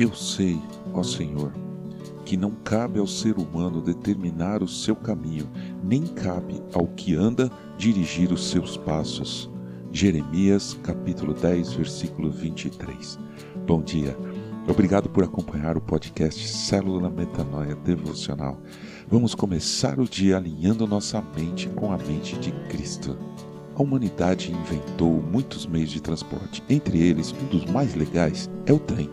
Eu sei, ó Senhor, que não cabe ao ser humano determinar o seu caminho, nem cabe ao que anda dirigir os seus passos. Jeremias capítulo 10, versículo 23. Bom dia. Obrigado por acompanhar o podcast Célula Metanoia Devocional. Vamos começar o dia alinhando nossa mente com a mente de Cristo. A humanidade inventou muitos meios de transporte. Entre eles, um dos mais legais é o trem.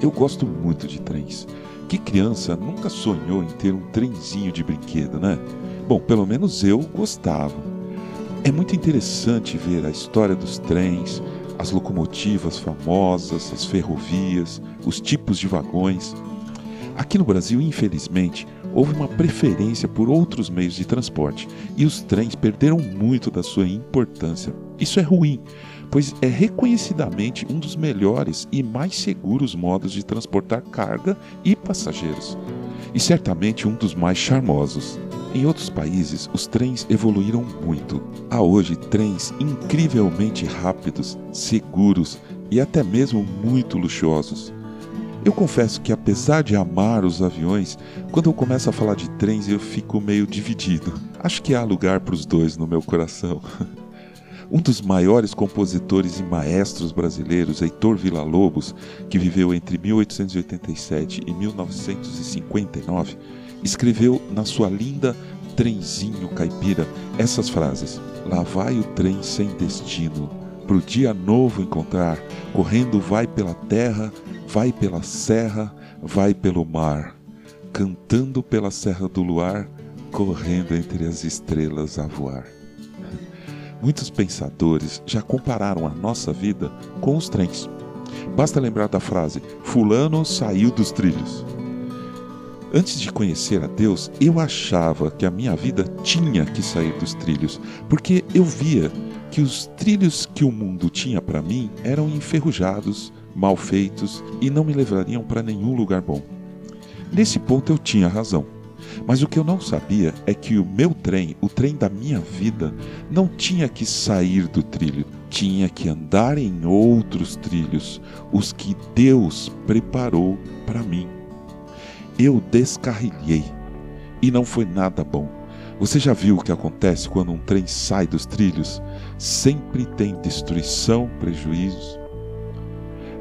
Eu gosto muito de trens. Que criança nunca sonhou em ter um trenzinho de brinquedo, né? Bom, pelo menos eu gostava. É muito interessante ver a história dos trens, as locomotivas famosas, as ferrovias, os tipos de vagões. Aqui no Brasil, infelizmente, houve uma preferência por outros meios de transporte e os trens perderam muito da sua importância. Isso é ruim, pois é reconhecidamente um dos melhores e mais seguros modos de transportar carga e passageiros, e certamente um dos mais charmosos. Em outros países, os trens evoluíram muito. Há hoje trens incrivelmente rápidos, seguros e até mesmo muito luxuosos. Eu confesso que, apesar de amar os aviões, quando eu começo a falar de trens eu fico meio dividido. Acho que há lugar para os dois no meu coração. Um dos maiores compositores e maestros brasileiros, Heitor Villa-Lobos, que viveu entre 1887 e 1959, escreveu na sua linda Trenzinho Caipira essas frases: Lá vai o trem sem destino, pro dia novo encontrar, correndo vai pela terra, vai pela serra, vai pelo mar, cantando pela serra do luar, correndo entre as estrelas a voar. Muitos pensadores já compararam a nossa vida com os trens. Basta lembrar da frase: Fulano saiu dos trilhos. Antes de conhecer a Deus, eu achava que a minha vida tinha que sair dos trilhos, porque eu via que os trilhos que o mundo tinha para mim eram enferrujados, mal feitos e não me levariam para nenhum lugar bom. Nesse ponto eu tinha razão. Mas o que eu não sabia é que o meu trem, o trem da minha vida, não tinha que sair do trilho, tinha que andar em outros trilhos, os que Deus preparou para mim. Eu descarrilhei e não foi nada bom. Você já viu o que acontece quando um trem sai dos trilhos? Sempre tem destruição, prejuízos.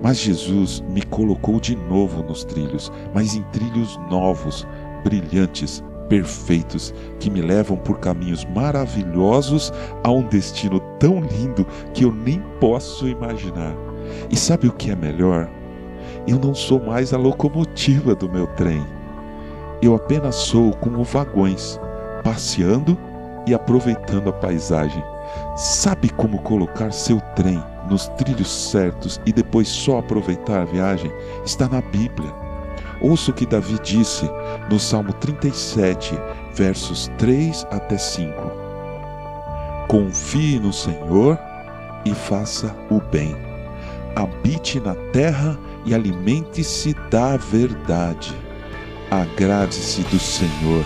Mas Jesus me colocou de novo nos trilhos, mas em trilhos novos, brilhantes, perfeitos, que me levam por caminhos maravilhosos a um destino tão lindo que eu nem posso imaginar. E sabe o que é melhor? Eu não sou mais a locomotiva do meu trem. Eu apenas sou como vagões, passeando e aproveitando a paisagem. Sabe como colocar seu trem nos trilhos certos e depois só aproveitar a viagem? Está na Bíblia. Ouça o que Davi disse no Salmo 37, versos 3 até 5. Confie no Senhor e faça o bem. Habite na terra e alimente-se da verdade. Agrade-se do Senhor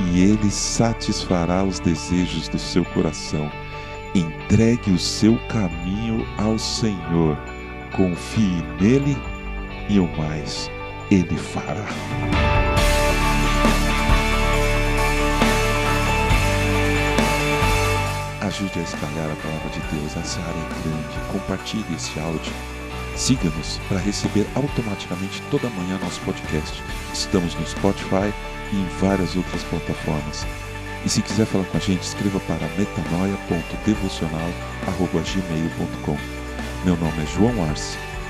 e ele satisfará os desejos do seu coração. Entregue o seu caminho ao Senhor, confie nele e o mais ele fará. Ajude a espalhar a palavra de Deus. Essa área é grande. Compartilhe esse áudio. Siga-nos para receber automaticamente toda manhã nosso podcast. Estamos no Spotify e em várias outras plataformas. E se quiser falar com a gente, escreva para metanoia.devocional.gmail.com Meu nome é João Arce